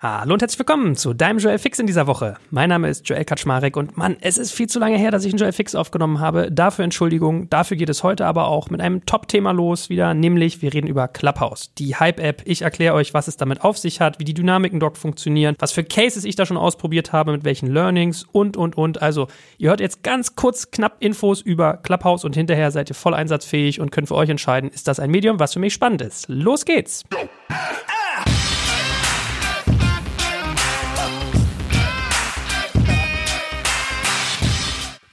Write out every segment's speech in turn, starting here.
Hallo und herzlich willkommen zu deinem Joel Fix in dieser Woche. Mein Name ist Joel Kaczmarek und Mann, es ist viel zu lange her, dass ich einen Joel Fix aufgenommen habe. Dafür Entschuldigung. Dafür geht es heute aber auch mit einem Top-Thema los wieder, nämlich wir reden über Clubhouse, die Hype-App. Ich erkläre euch, was es damit auf sich hat, wie die Dynamiken dort funktionieren, was für Cases ich da schon ausprobiert habe, mit welchen Learnings und, und, und. Also, ihr hört jetzt ganz kurz knapp Infos über Clubhouse und hinterher seid ihr voll einsatzfähig und könnt für euch entscheiden, ist das ein Medium, was für mich spannend ist. Los geht's!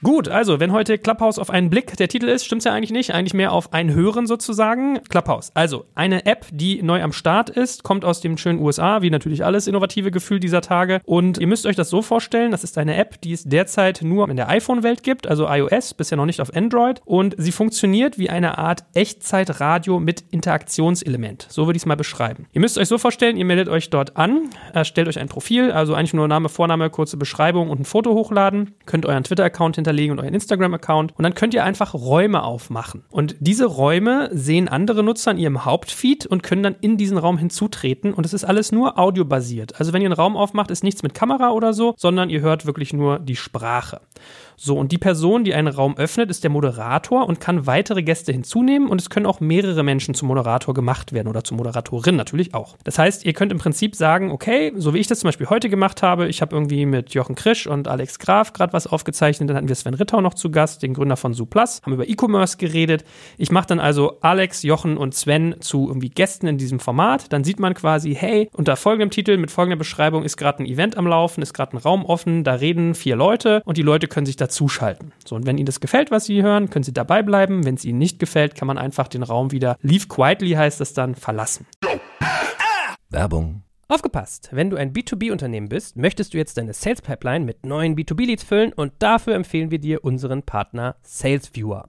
Gut, also wenn heute Clubhouse auf einen Blick der Titel ist, stimmt's ja eigentlich nicht, eigentlich mehr auf ein Hören sozusagen. Clubhouse, also eine App, die neu am Start ist, kommt aus dem schönen USA, wie natürlich alles innovative Gefühl dieser Tage. Und ihr müsst euch das so vorstellen, das ist eine App, die es derzeit nur in der iPhone-Welt gibt, also iOS, bisher noch nicht auf Android. Und sie funktioniert wie eine Art Echtzeitradio mit Interaktionselement. So würde ich es mal beschreiben. Ihr müsst euch so vorstellen, ihr meldet euch dort an, erstellt euch ein Profil, also eigentlich nur Name, Vorname, kurze Beschreibung und ein Foto hochladen, könnt euren Twitter-Account hinterlegen hinterlegen und euren Instagram-Account. Und dann könnt ihr einfach Räume aufmachen. Und diese Räume sehen andere Nutzer in ihrem Hauptfeed und können dann in diesen Raum hinzutreten. Und es ist alles nur audiobasiert. Also wenn ihr einen Raum aufmacht, ist nichts mit Kamera oder so, sondern ihr hört wirklich nur die Sprache. So, und die Person, die einen Raum öffnet, ist der Moderator und kann weitere Gäste hinzunehmen und es können auch mehrere Menschen zum Moderator gemacht werden oder zur Moderatorin natürlich auch. Das heißt, ihr könnt im Prinzip sagen, okay, so wie ich das zum Beispiel heute gemacht habe, ich habe irgendwie mit Jochen Krisch und Alex Graf gerade was aufgezeichnet, dann hatten wir Sven Rittau noch zu Gast, den Gründer von Suplas, haben über E-Commerce geredet. Ich mache dann also Alex, Jochen und Sven zu irgendwie Gästen in diesem Format. Dann sieht man quasi, hey, unter folgendem Titel mit folgender Beschreibung ist gerade ein Event am Laufen, ist gerade ein Raum offen, da reden vier Leute und die Leute können sich da dazuschalten. So, und wenn Ihnen das gefällt, was Sie hören, können Sie dabei bleiben. Wenn es Ihnen nicht gefällt, kann man einfach den Raum wieder, leave quietly heißt das dann, verlassen. Werbung. Aufgepasst! Wenn du ein B2B-Unternehmen bist, möchtest du jetzt deine Sales Pipeline mit neuen B2B-Leads füllen und dafür empfehlen wir dir unseren Partner SalesViewer.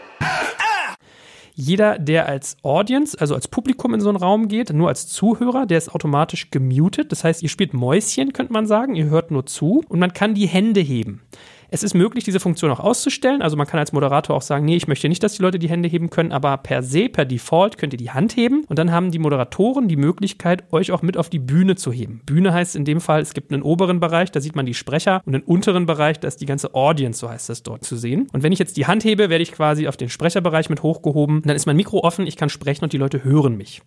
Jeder, der als Audience, also als Publikum in so einen Raum geht, nur als Zuhörer, der ist automatisch gemutet. Das heißt, ihr spielt Mäuschen, könnte man sagen. Ihr hört nur zu und man kann die Hände heben. Es ist möglich, diese Funktion auch auszustellen. Also man kann als Moderator auch sagen, nee, ich möchte nicht, dass die Leute die Hände heben können, aber per se, per Default könnt ihr die Hand heben und dann haben die Moderatoren die Möglichkeit, euch auch mit auf die Bühne zu heben. Bühne heißt in dem Fall, es gibt einen oberen Bereich, da sieht man die Sprecher und einen unteren Bereich, da ist die ganze Audience, so heißt das dort zu sehen. Und wenn ich jetzt die Hand hebe, werde ich quasi auf den Sprecherbereich mit hochgehoben. Dann ist mein Mikro offen, ich kann sprechen und die Leute hören mich.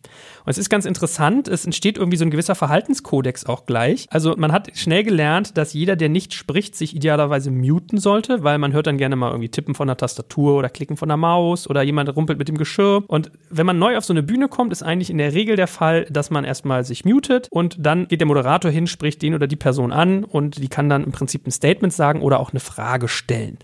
Und es ist ganz interessant, es entsteht irgendwie so ein gewisser Verhaltenskodex auch gleich. Also man hat schnell gelernt, dass jeder, der nicht spricht, sich idealerweise muten soll sollte, weil man hört dann gerne mal irgendwie Tippen von der Tastatur oder Klicken von der Maus oder jemand rumpelt mit dem Geschirr. Und wenn man neu auf so eine Bühne kommt, ist eigentlich in der Regel der Fall, dass man erstmal sich mutet und dann geht der Moderator hin, spricht den oder die Person an und die kann dann im Prinzip ein Statement sagen oder auch eine Frage stellen.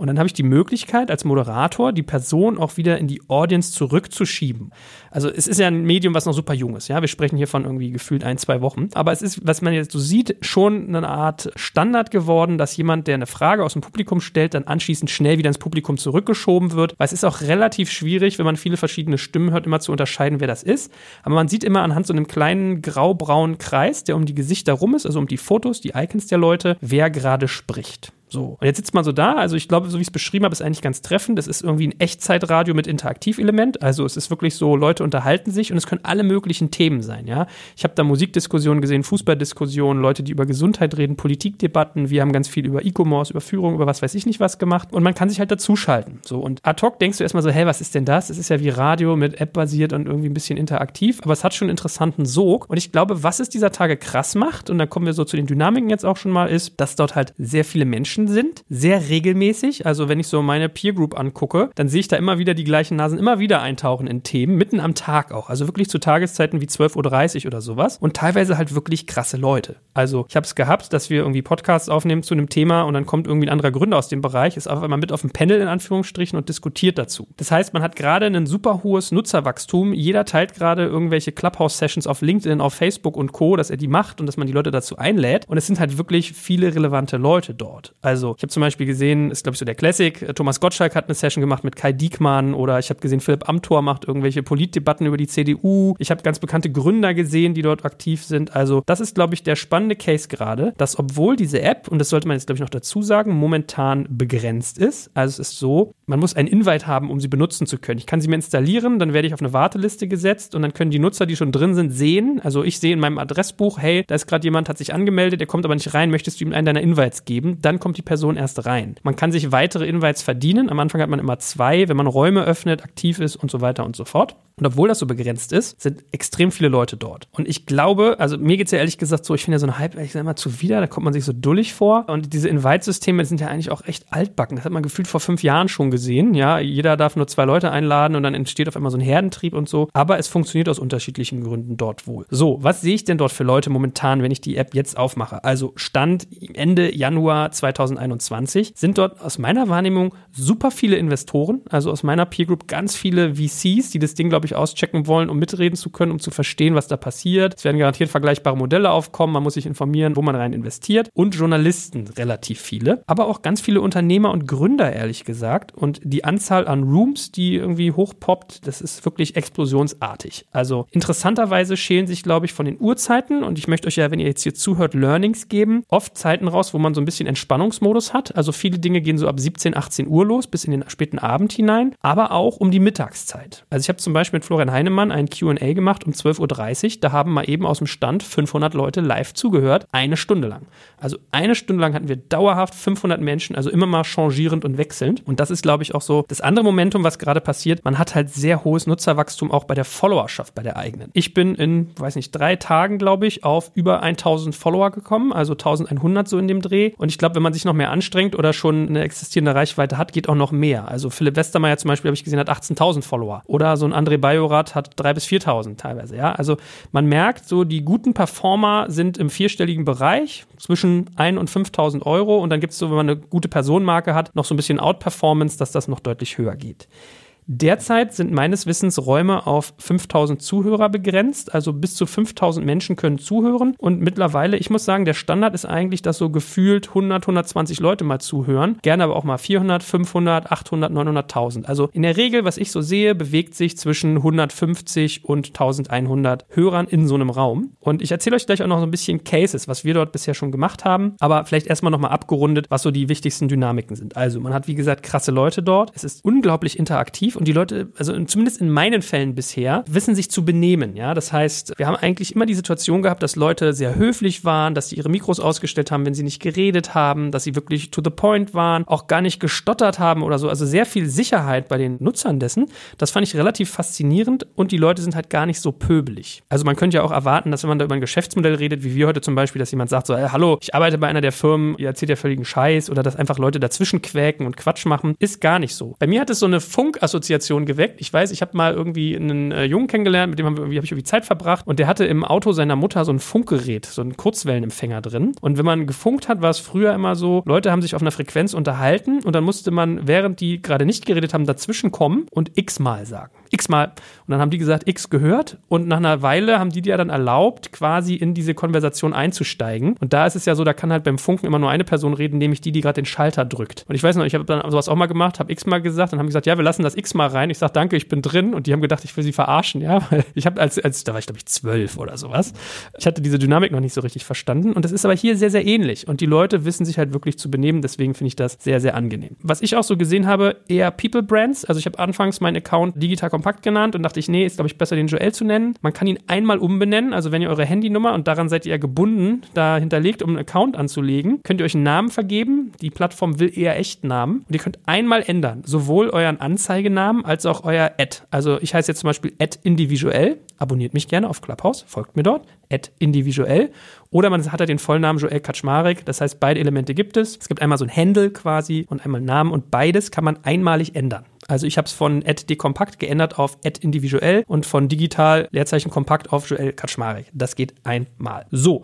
Und dann habe ich die Möglichkeit, als Moderator die Person auch wieder in die Audience zurückzuschieben. Also es ist ja ein Medium, was noch super jung ist. Ja, wir sprechen hier von irgendwie gefühlt ein, zwei Wochen. Aber es ist, was man jetzt so sieht, schon eine Art Standard geworden, dass jemand, der eine Frage aus dem Publikum stellt, dann anschließend schnell wieder ins Publikum zurückgeschoben wird. Weil es ist auch relativ schwierig, wenn man viele verschiedene Stimmen hört, immer zu unterscheiden, wer das ist. Aber man sieht immer anhand so einem kleinen graubraunen Kreis, der um die Gesichter rum ist, also um die Fotos, die Icons der Leute, wer gerade spricht. So. Und jetzt sitzt man so da. Also ich glaube, so wie ich es beschrieben habe, ist eigentlich ganz treffend. Das ist irgendwie ein Echtzeitradio mit Interaktivelement. Also es ist wirklich so, Leute unterhalten sich und es können alle möglichen Themen sein, ja. Ich habe da Musikdiskussionen gesehen, Fußballdiskussionen, Leute, die über Gesundheit reden, Politikdebatten. Wir haben ganz viel über E-Commerce, über Führung, über was weiß ich nicht was gemacht. Und man kann sich halt dazuschalten. So. Und ad hoc denkst du erstmal so, hey, was ist denn das? Es ist ja wie Radio mit App basiert und irgendwie ein bisschen interaktiv. Aber es hat schon einen interessanten Sog. Und ich glaube, was es dieser Tage krass macht, und da kommen wir so zu den Dynamiken jetzt auch schon mal, ist, dass dort halt sehr viele Menschen Menschen sind, sehr regelmäßig. Also wenn ich so meine Peer Group angucke, dann sehe ich da immer wieder die gleichen Nasen immer wieder eintauchen in Themen, mitten am Tag auch. Also wirklich zu Tageszeiten wie 12.30 Uhr oder sowas. Und teilweise halt wirklich krasse Leute. Also ich habe es gehabt, dass wir irgendwie Podcasts aufnehmen zu einem Thema und dann kommt irgendwie ein anderer Gründer aus dem Bereich, ist auf einmal mit auf dem Panel in Anführungsstrichen und diskutiert dazu. Das heißt, man hat gerade ein super hohes Nutzerwachstum. Jeder teilt gerade irgendwelche Clubhouse-Sessions auf LinkedIn, auf Facebook und Co., dass er die macht und dass man die Leute dazu einlädt. Und es sind halt wirklich viele relevante Leute dort. Also ich habe zum Beispiel gesehen, ist glaube ich so der Classic, Thomas Gottschalk hat eine Session gemacht mit Kai Diekmann oder ich habe gesehen, Philipp Amthor macht irgendwelche Politdebatten über die CDU. Ich habe ganz bekannte Gründer gesehen, die dort aktiv sind. Also das ist, glaube ich, der spannende Case gerade, dass obwohl diese App, und das sollte man jetzt, glaube ich, noch dazu sagen, momentan begrenzt ist. Also es ist so, man muss einen Invite haben, um sie benutzen zu können. Ich kann sie mir installieren, dann werde ich auf eine Warteliste gesetzt und dann können die Nutzer, die schon drin sind, sehen. Also ich sehe in meinem Adressbuch, hey, da ist gerade jemand, hat sich angemeldet, der kommt aber nicht rein, möchtest du ihm einen deiner Invites geben? Dann kommt die Person erst rein. Man kann sich weitere Invites verdienen. Am Anfang hat man immer zwei, wenn man Räume öffnet, aktiv ist und so weiter und so fort. Und obwohl das so begrenzt ist, sind extrem viele Leute dort. Und ich glaube, also mir geht es ja ehrlich gesagt so, ich finde ja so ein Hype, ich sag immer zuwider, da kommt man sich so dullig vor. Und diese Invite-Systeme sind ja eigentlich auch echt altbacken. Das hat man gefühlt vor fünf Jahren schon gesehen. Ja, jeder darf nur zwei Leute einladen und dann entsteht auf einmal so ein Herdentrieb und so. Aber es funktioniert aus unterschiedlichen Gründen dort wohl. So, was sehe ich denn dort für Leute momentan, wenn ich die App jetzt aufmache? Also Stand Ende Januar 2021 sind dort aus meiner Wahrnehmung super viele Investoren, also aus meiner Peer Group ganz viele VCs, die das Ding, glaube ich, auschecken wollen, um mitreden zu können, um zu verstehen, was da passiert. Es werden garantiert vergleichbare Modelle aufkommen, man muss sich informieren, wo man rein investiert und Journalisten relativ viele, aber auch ganz viele Unternehmer und Gründer, ehrlich gesagt. Und die Anzahl an Rooms, die irgendwie hochpoppt, das ist wirklich explosionsartig. Also interessanterweise schälen sich, glaube ich, von den Uhrzeiten und ich möchte euch ja, wenn ihr jetzt hier zuhört, Learnings geben, oft Zeiten raus, wo man so ein bisschen Entspannungsmodus hat. Also viele Dinge gehen so ab 17, 18 Uhr los bis in den späten Abend hinein, aber auch um die Mittagszeit. Also ich habe zum Beispiel mit Florian Heinemann ein QA gemacht um 12.30 Uhr. Da haben mal eben aus dem Stand 500 Leute live zugehört, eine Stunde lang. Also eine Stunde lang hatten wir dauerhaft 500 Menschen, also immer mal changierend und wechselnd. Und das ist, glaube ich, auch so das andere Momentum, was gerade passiert. Man hat halt sehr hohes Nutzerwachstum auch bei der Followerschaft, bei der eigenen. Ich bin in, weiß nicht, drei Tagen, glaube ich, auf über 1000 Follower gekommen, also 1100 so in dem Dreh. Und ich glaube, wenn man sich noch mehr anstrengt oder schon eine existierende Reichweite hat, geht auch noch mehr. Also Philipp Westermeier zum Beispiel, habe ich gesehen, hat 18.000 Follower. Oder so ein André Bajorat hat 3.000 bis 4.000 teilweise. Ja, also man merkt so, die guten Performer sind im vierstelligen Bereich zwischen 1 und 5.000 Euro. Und dann gibt es so, wenn man eine gute Personenmarke hat, noch so ein bisschen Outperformance, dass das noch deutlich höher geht. Derzeit sind meines Wissens Räume auf 5000 Zuhörer begrenzt, also bis zu 5000 Menschen können zuhören. Und mittlerweile, ich muss sagen, der Standard ist eigentlich, dass so gefühlt 100, 120 Leute mal zuhören. Gerne aber auch mal 400, 500, 800, 900.000. Also in der Regel, was ich so sehe, bewegt sich zwischen 150 und 1100 Hörern in so einem Raum. Und ich erzähle euch gleich auch noch so ein bisschen Cases, was wir dort bisher schon gemacht haben. Aber vielleicht erstmal nochmal abgerundet, was so die wichtigsten Dynamiken sind. Also man hat, wie gesagt, krasse Leute dort. Es ist unglaublich interaktiv und die Leute, also zumindest in meinen Fällen bisher, wissen sich zu benehmen. Ja, das heißt, wir haben eigentlich immer die Situation gehabt, dass Leute sehr höflich waren, dass sie ihre Mikros ausgestellt haben, wenn sie nicht geredet haben, dass sie wirklich to the point waren, auch gar nicht gestottert haben oder so. Also sehr viel Sicherheit bei den Nutzern dessen. Das fand ich relativ faszinierend und die Leute sind halt gar nicht so pöbelig. Also man könnte ja auch erwarten, dass wenn man da über ein Geschäftsmodell redet, wie wir heute zum Beispiel, dass jemand sagt so, hey, hallo, ich arbeite bei einer der Firmen, ihr erzählt ja völligen Scheiß oder dass einfach Leute dazwischen quäken und Quatsch machen, ist gar nicht so. Bei mir hat es so eine Funkassoziation Assoziation geweckt. Ich weiß, ich habe mal irgendwie einen äh, Jungen kennengelernt, mit dem habe hab ich irgendwie Zeit verbracht und der hatte im Auto seiner Mutter so ein Funkgerät, so einen Kurzwellenempfänger drin. Und wenn man gefunkt hat, war es früher immer so, Leute haben sich auf einer Frequenz unterhalten und dann musste man, während die gerade nicht geredet haben, dazwischen kommen und x-mal sagen x-mal. Und dann haben die gesagt, x gehört. Und nach einer Weile haben die dir dann erlaubt, quasi in diese Konversation einzusteigen. Und da ist es ja so, da kann halt beim Funken immer nur eine Person reden, nämlich die, die gerade den Schalter drückt. Und ich weiß noch, ich habe dann sowas auch mal gemacht, habe x-mal gesagt, dann haben die gesagt, ja, wir lassen das x-mal rein. Ich sage, danke, ich bin drin. Und die haben gedacht, ich will sie verarschen, ja. Ich habe als, als, da war ich glaube ich zwölf oder sowas. Ich hatte diese Dynamik noch nicht so richtig verstanden. Und das ist aber hier sehr, sehr ähnlich. Und die Leute wissen sich halt wirklich zu benehmen. Deswegen finde ich das sehr, sehr angenehm. Was ich auch so gesehen habe, eher People Brands. Also ich habe anfangs meinen Account digital kompakt genannt und dachte ich, nee, ist glaube ich besser den Joel zu nennen. Man kann ihn einmal umbenennen, also wenn ihr eure Handynummer und daran seid ihr gebunden, da hinterlegt, um einen Account anzulegen, könnt ihr euch einen Namen vergeben. Die Plattform will eher Echtnamen und ihr könnt einmal ändern, sowohl euren Anzeigenamen Vollnamen als auch euer Ad. Also ich heiße jetzt zum Beispiel Ad individuell. Abonniert mich gerne auf Clubhouse, folgt mir dort. Ad individuell. Oder man hat ja den Vollnamen Joel Kaczmarek. Das heißt, beide Elemente gibt es. Es gibt einmal so ein Handle quasi und einmal Namen und beides kann man einmalig ändern. Also ich habe es von Ad dekompakt geändert auf Ad individuell und von digital Leerzeichen kompakt auf Joel Kaczmarek. Das geht einmal. So.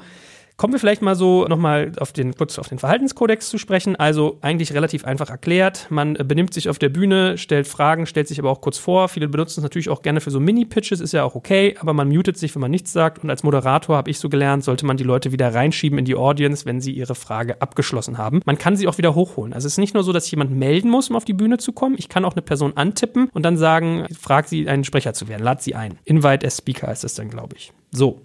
Kommen wir vielleicht mal so nochmal auf den, kurz auf den Verhaltenskodex zu sprechen. Also eigentlich relativ einfach erklärt. Man äh, benimmt sich auf der Bühne, stellt Fragen, stellt sich aber auch kurz vor. Viele benutzen es natürlich auch gerne für so Mini-Pitches, ist ja auch okay, aber man mutet sich, wenn man nichts sagt. Und als Moderator habe ich so gelernt, sollte man die Leute wieder reinschieben in die Audience, wenn sie ihre Frage abgeschlossen haben. Man kann sie auch wieder hochholen. Also es ist nicht nur so, dass jemand melden muss, um auf die Bühne zu kommen. Ich kann auch eine Person antippen und dann sagen, frag sie, einen Sprecher zu werden, lad sie ein. Invite as Speaker ist das dann, glaube ich. So.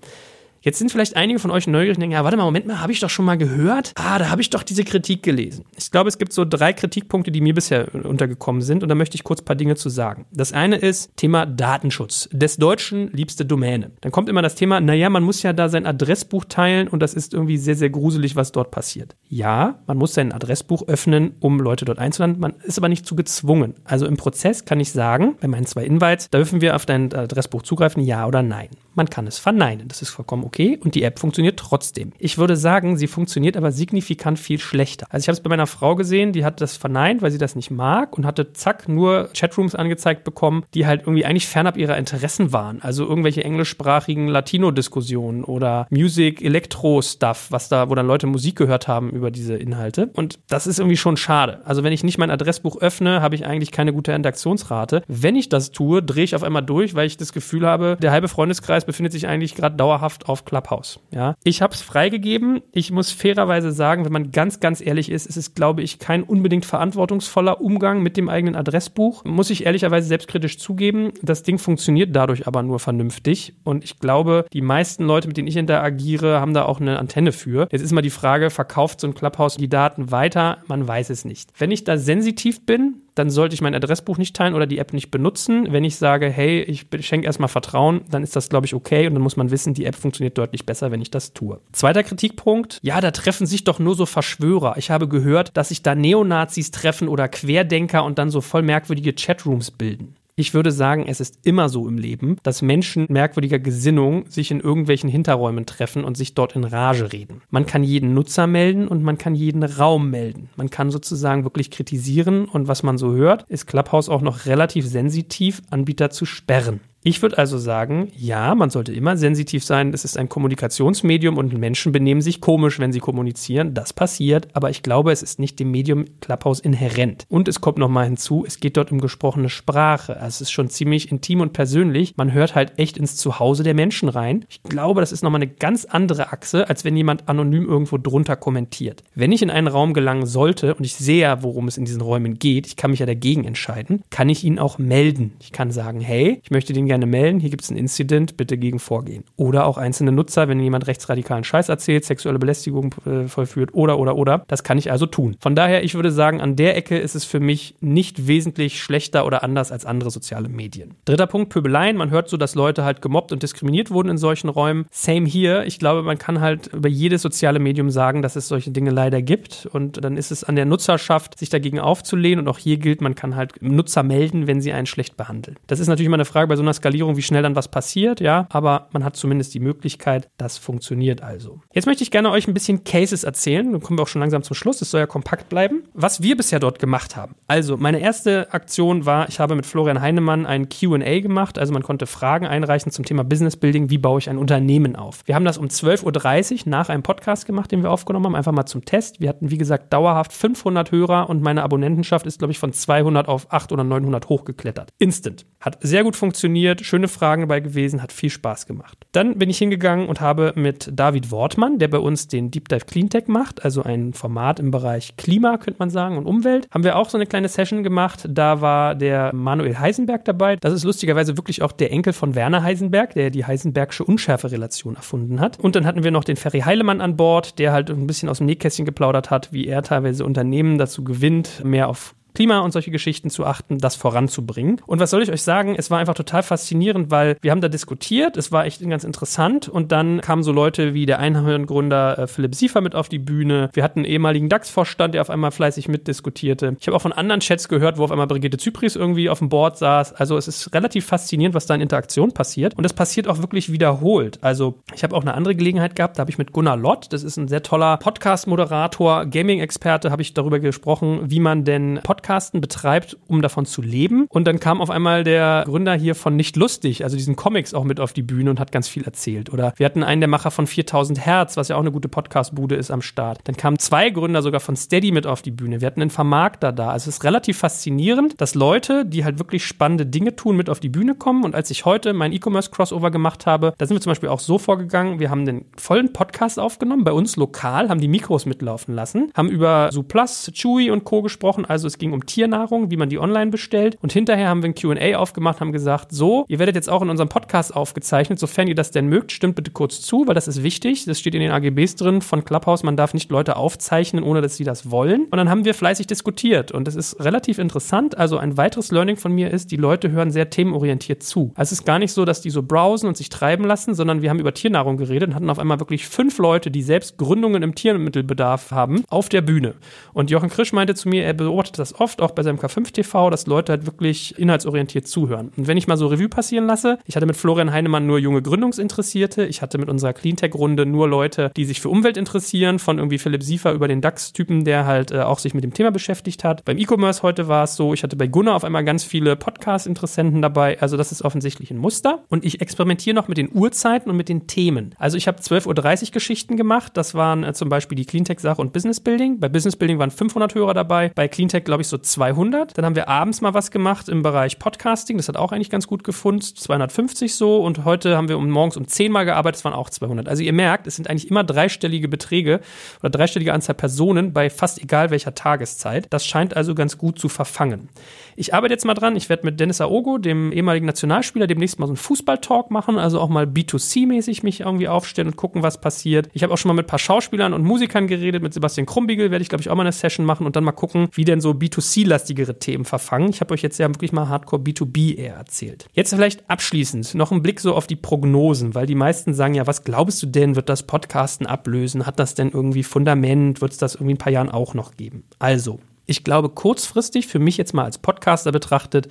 Jetzt sind vielleicht einige von euch neugierig und denken, ja, warte mal, Moment mal, habe ich doch schon mal gehört? Ah, da habe ich doch diese Kritik gelesen. Ich glaube, es gibt so drei Kritikpunkte, die mir bisher untergekommen sind und da möchte ich kurz ein paar Dinge zu sagen. Das eine ist Thema Datenschutz. Des Deutschen liebste Domäne. Dann kommt immer das Thema, naja, man muss ja da sein Adressbuch teilen und das ist irgendwie sehr, sehr gruselig, was dort passiert. Ja, man muss sein Adressbuch öffnen, um Leute dort einzuladen. Man ist aber nicht zu gezwungen. Also im Prozess kann ich sagen, bei meinen zwei Invites, da dürfen wir auf dein Adressbuch zugreifen, ja oder nein. Man kann es verneinen. Das ist vollkommen okay und die App funktioniert trotzdem. Ich würde sagen, sie funktioniert aber signifikant viel schlechter. Also ich habe es bei meiner Frau gesehen, die hat das verneint, weil sie das nicht mag und hatte zack nur Chatrooms angezeigt bekommen, die halt irgendwie eigentlich fernab ihrer Interessen waren. Also irgendwelche englischsprachigen Latino-Diskussionen oder Music, Elektro-Stuff, was da, wo dann Leute Musik gehört haben über diese Inhalte. Und das ist irgendwie schon schade. Also wenn ich nicht mein Adressbuch öffne, habe ich eigentlich keine gute Interaktionsrate. Wenn ich das tue, drehe ich auf einmal durch, weil ich das Gefühl habe, der halbe Freundeskreis Freundeskreis befindet sich eigentlich gerade dauerhaft auf Clubhouse. Ja, ich habe es freigegeben. Ich muss fairerweise sagen, wenn man ganz, ganz ehrlich ist, ist es, glaube ich, kein unbedingt verantwortungsvoller Umgang mit dem eigenen Adressbuch. Muss ich ehrlicherweise selbstkritisch zugeben. Das Ding funktioniert dadurch aber nur vernünftig. Und ich glaube, die meisten Leute, mit denen ich interagiere, haben da auch eine Antenne für. Jetzt ist mal die Frage, verkauft so ein Clubhouse die Daten weiter? Man weiß es nicht. Wenn ich da sensitiv bin, dann sollte ich mein Adressbuch nicht teilen oder die App nicht benutzen. Wenn ich sage, hey, ich schenke erstmal Vertrauen, dann ist das, glaube ich, okay und dann muss man wissen, die App funktioniert deutlich besser, wenn ich das tue. Zweiter Kritikpunkt, ja, da treffen sich doch nur so Verschwörer. Ich habe gehört, dass sich da Neonazis treffen oder Querdenker und dann so voll merkwürdige Chatrooms bilden. Ich würde sagen, es ist immer so im Leben, dass Menschen merkwürdiger Gesinnung sich in irgendwelchen Hinterräumen treffen und sich dort in Rage reden. Man kann jeden Nutzer melden und man kann jeden Raum melden. Man kann sozusagen wirklich kritisieren und was man so hört, ist Clubhouse auch noch relativ sensitiv, Anbieter zu sperren. Ich würde also sagen, ja, man sollte immer sensitiv sein. Es ist ein Kommunikationsmedium und Menschen benehmen sich komisch, wenn sie kommunizieren. Das passiert, aber ich glaube, es ist nicht dem Medium Clubhouse inhärent. Und es kommt nochmal hinzu, es geht dort um gesprochene Sprache. Also es ist schon ziemlich intim und persönlich. Man hört halt echt ins Zuhause der Menschen rein. Ich glaube, das ist nochmal eine ganz andere Achse, als wenn jemand anonym irgendwo drunter kommentiert. Wenn ich in einen Raum gelangen sollte und ich sehe worum es in diesen Räumen geht, ich kann mich ja dagegen entscheiden, kann ich ihn auch melden. Ich kann sagen, hey, ich möchte den gerne melden, hier gibt es ein Incident, bitte gegen vorgehen. Oder auch einzelne Nutzer, wenn jemand rechtsradikalen Scheiß erzählt, sexuelle Belästigung äh, vollführt oder, oder, oder. Das kann ich also tun. Von daher, ich würde sagen, an der Ecke ist es für mich nicht wesentlich schlechter oder anders als andere soziale Medien. Dritter Punkt, Pöbeleien. Man hört so, dass Leute halt gemobbt und diskriminiert wurden in solchen Räumen. Same hier. Ich glaube, man kann halt über jedes soziale Medium sagen, dass es solche Dinge leider gibt. Und dann ist es an der Nutzerschaft, sich dagegen aufzulehnen. Und auch hier gilt, man kann halt Nutzer melden, wenn sie einen schlecht behandeln. Das ist natürlich immer eine Frage bei so einer Skalierung, wie schnell dann was passiert, ja, aber man hat zumindest die Möglichkeit, das funktioniert also. Jetzt möchte ich gerne euch ein bisschen Cases erzählen, dann kommen wir auch schon langsam zum Schluss, es soll ja kompakt bleiben, was wir bisher dort gemacht haben. Also, meine erste Aktion war, ich habe mit Florian Heinemann ein QA gemacht, also man konnte Fragen einreichen zum Thema Business Building, wie baue ich ein Unternehmen auf. Wir haben das um 12.30 Uhr nach einem Podcast gemacht, den wir aufgenommen haben, einfach mal zum Test. Wir hatten, wie gesagt, dauerhaft 500 Hörer und meine Abonnentenschaft ist, glaube ich, von 200 auf 800 oder 900 hochgeklettert. Instant. Hat sehr gut funktioniert funktioniert, schöne Fragen dabei gewesen, hat viel Spaß gemacht. Dann bin ich hingegangen und habe mit David Wortmann, der bei uns den Deep Dive Cleantech macht, also ein Format im Bereich Klima, könnte man sagen, und Umwelt, haben wir auch so eine kleine Session gemacht. Da war der Manuel Heisenberg dabei. Das ist lustigerweise wirklich auch der Enkel von Werner Heisenberg, der die Heisenbergsche Unschärferelation erfunden hat. Und dann hatten wir noch den Ferry Heilemann an Bord, der halt ein bisschen aus dem Nähkästchen geplaudert hat, wie er teilweise Unternehmen dazu gewinnt, mehr auf Klima und solche Geschichten zu achten, das voranzubringen. Und was soll ich euch sagen? Es war einfach total faszinierend, weil wir haben da diskutiert, es war echt ganz interessant und dann kamen so Leute wie der Einhorngründer äh, Philipp Siefer mit auf die Bühne. Wir hatten einen ehemaligen DAX-Vorstand, der auf einmal fleißig mitdiskutierte. Ich habe auch von anderen Chats gehört, wo auf einmal Brigitte Zypris irgendwie auf dem Board saß. Also es ist relativ faszinierend, was da in Interaktion passiert und es passiert auch wirklich wiederholt. Also ich habe auch eine andere Gelegenheit gehabt, da habe ich mit Gunnar Lott, das ist ein sehr toller Podcast-Moderator, Gaming-Experte, habe ich darüber gesprochen, wie man denn Podcasten betreibt, um davon zu leben. Und dann kam auf einmal der Gründer hier von Nicht Lustig, also diesen Comics auch mit auf die Bühne und hat ganz viel erzählt. Oder wir hatten einen der Macher von 4000 Hertz, was ja auch eine gute Podcast-Bude ist am Start. Dann kamen zwei Gründer sogar von Steady mit auf die Bühne. Wir hatten einen Vermarkter da. Also es ist relativ faszinierend, dass Leute, die halt wirklich spannende Dinge tun, mit auf die Bühne kommen. Und als ich heute mein E-Commerce-Crossover gemacht habe, da sind wir zum Beispiel auch so vorgegangen, wir haben den vollen Podcast aufgenommen, bei uns lokal, haben die Mikros mitlaufen lassen, haben über Suplas, Chewy und Co. gesprochen. Also es ging um Tiernahrung, wie man die online bestellt. Und hinterher haben wir ein QA aufgemacht, haben gesagt, so, ihr werdet jetzt auch in unserem Podcast aufgezeichnet, sofern ihr das denn mögt, stimmt bitte kurz zu, weil das ist wichtig. Das steht in den AGBs drin von Clubhouse, man darf nicht Leute aufzeichnen, ohne dass sie das wollen. Und dann haben wir fleißig diskutiert. Und das ist relativ interessant. Also ein weiteres Learning von mir ist, die Leute hören sehr themenorientiert zu. Also es ist gar nicht so, dass die so browsen und sich treiben lassen, sondern wir haben über Tiernahrung geredet und hatten auf einmal wirklich fünf Leute, die selbst Gründungen im Tiermittelbedarf haben, auf der Bühne. Und Jochen Krisch meinte zu mir, er beobachtet das oft, auch bei seinem K5 TV, dass Leute halt wirklich inhaltsorientiert zuhören. Und wenn ich mal so Revue passieren lasse, ich hatte mit Florian Heinemann nur junge Gründungsinteressierte, ich hatte mit unserer Cleantech-Runde nur Leute, die sich für Umwelt interessieren, von irgendwie Philipp Siefer über den DAX-Typen, der halt äh, auch sich mit dem Thema beschäftigt hat. Beim E-Commerce heute war es so, ich hatte bei Gunnar auf einmal ganz viele Podcast-Interessenten dabei, also das ist offensichtlich ein Muster. Und ich experimentiere noch mit den Uhrzeiten und mit den Themen. Also ich habe 12.30 Uhr Geschichten gemacht, das waren äh, zum Beispiel die Cleantech-Sache und Business Building. Bei Business Building waren 500 Hörer dabei, bei Cleantech glaube ich so 200. Dann haben wir abends mal was gemacht im Bereich Podcasting, das hat auch eigentlich ganz gut gefunden, 250 so. Und heute haben wir um, morgens um 10 Mal gearbeitet, das waren auch 200. Also ihr merkt, es sind eigentlich immer dreistellige Beträge oder dreistellige Anzahl Personen bei fast egal welcher Tageszeit. Das scheint also ganz gut zu verfangen. Ich arbeite jetzt mal dran. Ich werde mit Dennis Aogo, dem ehemaligen Nationalspieler, demnächst mal so einen Fußball-Talk machen, also auch mal B2C-mäßig mich irgendwie aufstellen und gucken, was passiert. Ich habe auch schon mal mit ein paar Schauspielern und Musikern geredet. Mit Sebastian Krumbiegel werde ich, glaube ich, auch mal eine Session machen und dann mal gucken, wie denn so B2C-lastigere Themen verfangen. Ich habe euch jetzt ja wirklich mal Hardcore B2B eher erzählt. Jetzt vielleicht abschließend noch ein Blick so auf die Prognosen, weil die meisten sagen ja, was glaubst du denn, wird das Podcasten ablösen? Hat das denn irgendwie Fundament? Wird es das irgendwie in ein paar Jahren auch noch geben? Also, ich glaube, kurzfristig, für mich jetzt mal als Podcaster betrachtet,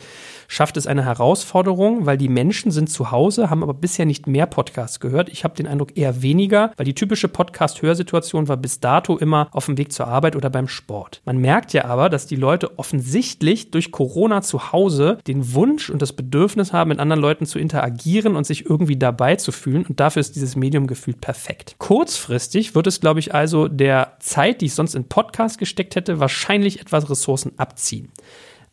schafft es eine Herausforderung, weil die Menschen sind zu Hause, haben aber bisher nicht mehr Podcasts gehört. Ich habe den Eindruck eher weniger, weil die typische Podcast-Hörsituation war bis dato immer auf dem Weg zur Arbeit oder beim Sport. Man merkt ja aber, dass die Leute offensichtlich durch Corona zu Hause den Wunsch und das Bedürfnis haben, mit anderen Leuten zu interagieren und sich irgendwie dabei zu fühlen. Und dafür ist dieses Medium gefühlt perfekt. Kurzfristig wird es, glaube ich, also der Zeit, die ich sonst in Podcast gesteckt hätte, wahrscheinlich etwas Ressourcen abziehen.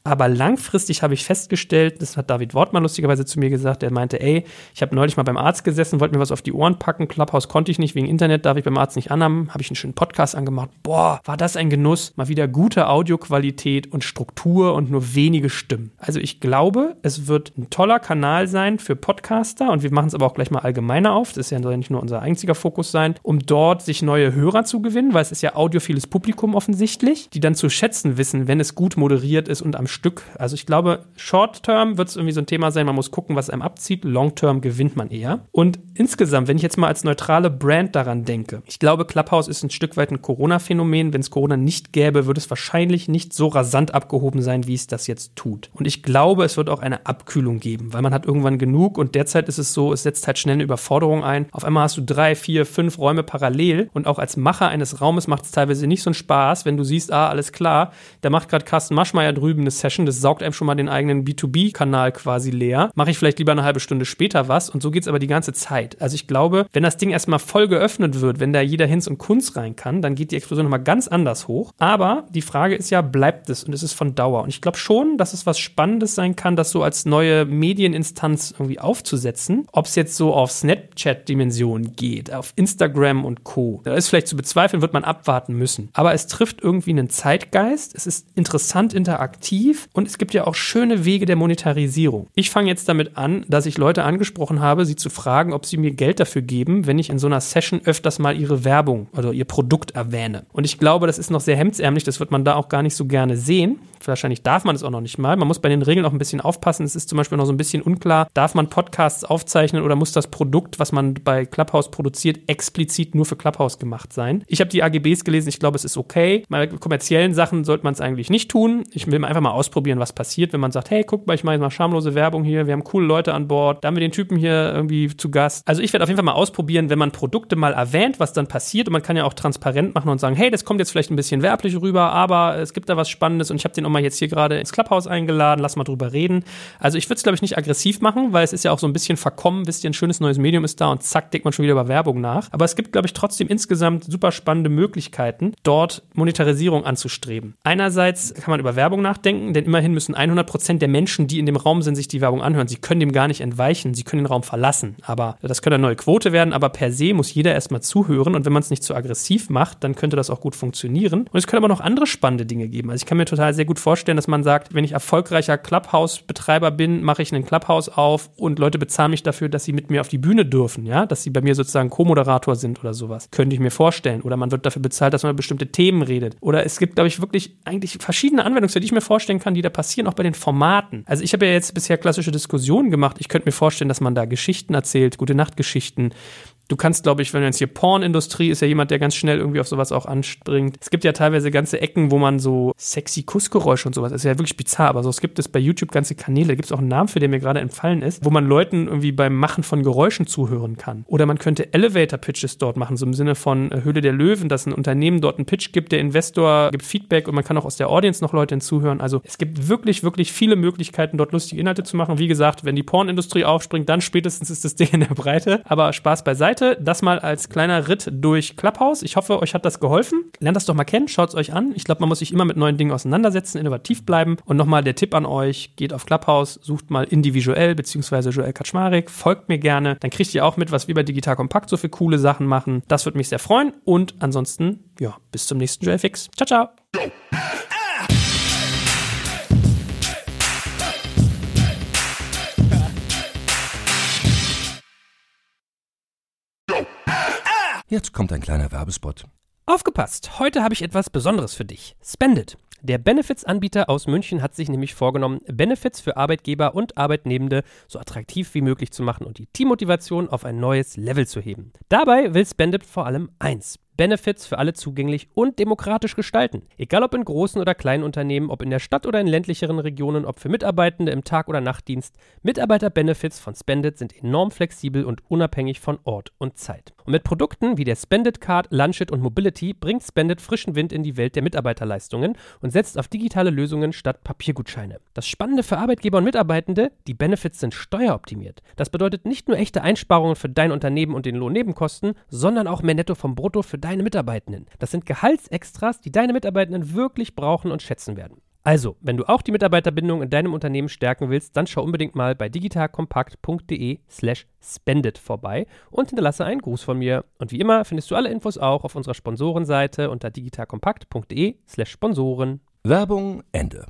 Aber langfristig habe ich festgestellt, das hat David Wortmann lustigerweise zu mir gesagt, der meinte, ey, ich habe neulich mal beim Arzt gesessen, wollte mir was auf die Ohren packen, Clubhouse konnte ich nicht, wegen Internet darf ich beim Arzt nicht anhaben, habe ich einen schönen Podcast angemacht. Boah, war das ein Genuss. Mal wieder gute Audioqualität und Struktur und nur wenige Stimmen. Also ich glaube, es wird ein toller Kanal sein für Podcaster und wir machen es aber auch gleich mal allgemeiner auf. Das ist ja nicht nur unser einziger Fokus sein, um dort sich neue Hörer zu gewinnen, weil es ist ja audiophiles Publikum offensichtlich, die dann zu schätzen wissen, wenn es gut moderiert ist und am Stück. Also ich glaube, Short-Term wird es irgendwie so ein Thema sein, man muss gucken, was einem abzieht. Long-Term gewinnt man eher. Und insgesamt, wenn ich jetzt mal als neutrale Brand daran denke, ich glaube, Clubhouse ist ein Stück weit ein Corona-Phänomen. Wenn es Corona nicht gäbe, würde es wahrscheinlich nicht so rasant abgehoben sein, wie es das jetzt tut. Und ich glaube, es wird auch eine Abkühlung geben, weil man hat irgendwann genug und derzeit ist es so, es setzt halt schnell eine Überforderung ein. Auf einmal hast du drei, vier, fünf Räume parallel und auch als Macher eines Raumes macht es teilweise nicht so einen Spaß, wenn du siehst, ah, alles klar, da macht gerade Carsten Maschmeyer drüben eine Session, das saugt einem schon mal den eigenen B2B-Kanal quasi leer. Mache ich vielleicht lieber eine halbe Stunde später was und so geht es aber die ganze Zeit. Also ich glaube, wenn das Ding erstmal voll geöffnet wird, wenn da jeder Hinz und Kunst rein kann, dann geht die Explosion nochmal ganz anders hoch. Aber die Frage ist ja, bleibt es und es ist von Dauer. Und ich glaube schon, dass es was Spannendes sein kann, das so als neue Medieninstanz irgendwie aufzusetzen. Ob es jetzt so auf Snapchat-Dimensionen geht, auf Instagram und Co. Da ist vielleicht zu bezweifeln, wird man abwarten müssen. Aber es trifft irgendwie einen Zeitgeist. Es ist interessant interaktiv aggressiv und es gibt ja auch schöne Wege der Monetarisierung. Ich fange jetzt damit an, dass ich Leute angesprochen habe, sie zu fragen, ob sie mir Geld dafür geben, wenn ich in so einer Session öfters mal ihre Werbung oder ihr Produkt erwähne. Und ich glaube, das ist noch sehr hemdsärmlich, das wird man da auch gar nicht so gerne sehen. Wahrscheinlich darf man es auch noch nicht mal. Man muss bei den Regeln auch ein bisschen aufpassen. Es ist zum Beispiel noch so ein bisschen unklar, darf man Podcasts aufzeichnen oder muss das Produkt, was man bei Clubhouse produziert, explizit nur für Clubhouse gemacht sein? Ich habe die AGBs gelesen, ich glaube, es ist okay. Bei kommerziellen Sachen sollte man es eigentlich nicht tun. Ich will einfach mal ausprobieren, was passiert, wenn man sagt, hey, guck mal, ich mache jetzt mal schamlose Werbung hier, wir haben coole Leute an Bord, da haben wir den Typen hier irgendwie zu Gast. Also ich werde auf jeden Fall mal ausprobieren, wenn man Produkte mal erwähnt, was dann passiert und man kann ja auch transparent machen und sagen, hey, das kommt jetzt vielleicht ein bisschen werblich rüber, aber es gibt da was Spannendes und ich habe den auch mal jetzt hier gerade ins Clubhouse eingeladen, lass mal drüber reden. Also ich würde es, glaube ich, nicht aggressiv machen, weil es ist ja auch so ein bisschen verkommen, wisst ihr, ein schönes neues Medium ist da und zack, denkt man schon wieder über Werbung nach. Aber es gibt, glaube ich, trotzdem insgesamt super spannende Möglichkeiten, dort Monetarisierung anzustreben. Einerseits kann man über Werbung nachdenken, denn immerhin müssen 100 Prozent der Menschen, die in dem Raum sind, sich die Werbung anhören. Sie können dem gar nicht entweichen, sie können den Raum verlassen. Aber das könnte eine neue Quote werden, aber per se muss jeder erstmal zuhören und wenn man es nicht zu aggressiv macht, dann könnte das auch gut funktionieren. Und es können aber noch andere spannende Dinge geben. Also ich kann mir total sehr gut vorstellen, dass man sagt, wenn ich erfolgreicher Clubhouse-Betreiber bin, mache ich einen Clubhouse auf und Leute bezahlen mich dafür, dass sie mit mir auf die Bühne dürfen, ja, dass sie bei mir sozusagen Co-Moderator sind oder sowas. Könnte ich mir vorstellen. Oder man wird dafür bezahlt, dass man über bestimmte Themen redet. Oder es gibt, glaube ich, wirklich eigentlich verschiedene Anwendungsfälle, die ich mir vorstellen kann, die da passieren, auch bei den Formaten. Also ich habe ja jetzt bisher klassische Diskussionen gemacht. Ich könnte mir vorstellen, dass man da Geschichten erzählt, gute Nachtgeschichten, Du kannst, glaube ich, wenn du jetzt hier Pornindustrie ist ja jemand, der ganz schnell irgendwie auf sowas auch anspringt. Es gibt ja teilweise ganze Ecken, wo man so sexy Kussgeräusche und sowas, ist ja wirklich bizarr, aber so es gibt es bei YouTube ganze Kanäle, da gibt es auch einen Namen für, der mir gerade entfallen ist, wo man Leuten irgendwie beim Machen von Geräuschen zuhören kann. Oder man könnte Elevator-Pitches dort machen, so im Sinne von äh, Höhle der Löwen, dass ein Unternehmen dort einen Pitch gibt, der Investor gibt Feedback und man kann auch aus der Audience noch Leute hinzuhören. Also es gibt wirklich, wirklich viele Möglichkeiten, dort lustige Inhalte zu machen. Wie gesagt, wenn die Pornindustrie aufspringt, dann spätestens ist das Ding in der Breite. Aber Spaß beiseite. Seite. Das mal als kleiner Ritt durch Clubhouse. Ich hoffe, euch hat das geholfen. Lernt das doch mal kennen, schaut es euch an. Ich glaube, man muss sich immer mit neuen Dingen auseinandersetzen, innovativ bleiben. Und nochmal der Tipp an euch, geht auf Clubhouse, sucht mal individuell beziehungsweise Joel Kaczmarek, folgt mir gerne. Dann kriegt ihr auch mit, was wir bei Digital Kompakt so für coole Sachen machen. Das würde mich sehr freuen. Und ansonsten, ja, bis zum nächsten Joel Fix. Ciao, ciao. Jetzt kommt ein kleiner Werbespot. Aufgepasst! Heute habe ich etwas Besonderes für dich. Spendit. Der Benefits-Anbieter aus München hat sich nämlich vorgenommen, Benefits für Arbeitgeber und Arbeitnehmende so attraktiv wie möglich zu machen und die Teammotivation auf ein neues Level zu heben. Dabei will Spendit vor allem eins: Benefits für alle zugänglich und demokratisch gestalten. Egal ob in großen oder kleinen Unternehmen, ob in der Stadt oder in ländlicheren Regionen, ob für Mitarbeitende im Tag- oder Nachtdienst, Mitarbeiter-Benefits von Spendit sind enorm flexibel und unabhängig von Ort und Zeit. Und mit Produkten wie der Spendit Card, Lunchit und Mobility bringt Spendit frischen Wind in die Welt der Mitarbeiterleistungen und setzt auf digitale Lösungen statt Papiergutscheine. Das Spannende für Arbeitgeber und Mitarbeitende, die Benefits sind steueroptimiert. Das bedeutet nicht nur echte Einsparungen für dein Unternehmen und den Lohnnebenkosten, sondern auch mehr Netto vom Brutto für deine Mitarbeitenden. Das sind Gehaltsextras, die deine Mitarbeitenden wirklich brauchen und schätzen werden. Also, wenn du auch die Mitarbeiterbindung in deinem Unternehmen stärken willst, dann schau unbedingt mal bei digitalkompakt.de slash spendet vorbei und hinterlasse einen Gruß von mir. Und wie immer findest du alle Infos auch auf unserer Sponsorenseite unter digitalkompakt.de slash Sponsoren. Werbung Ende.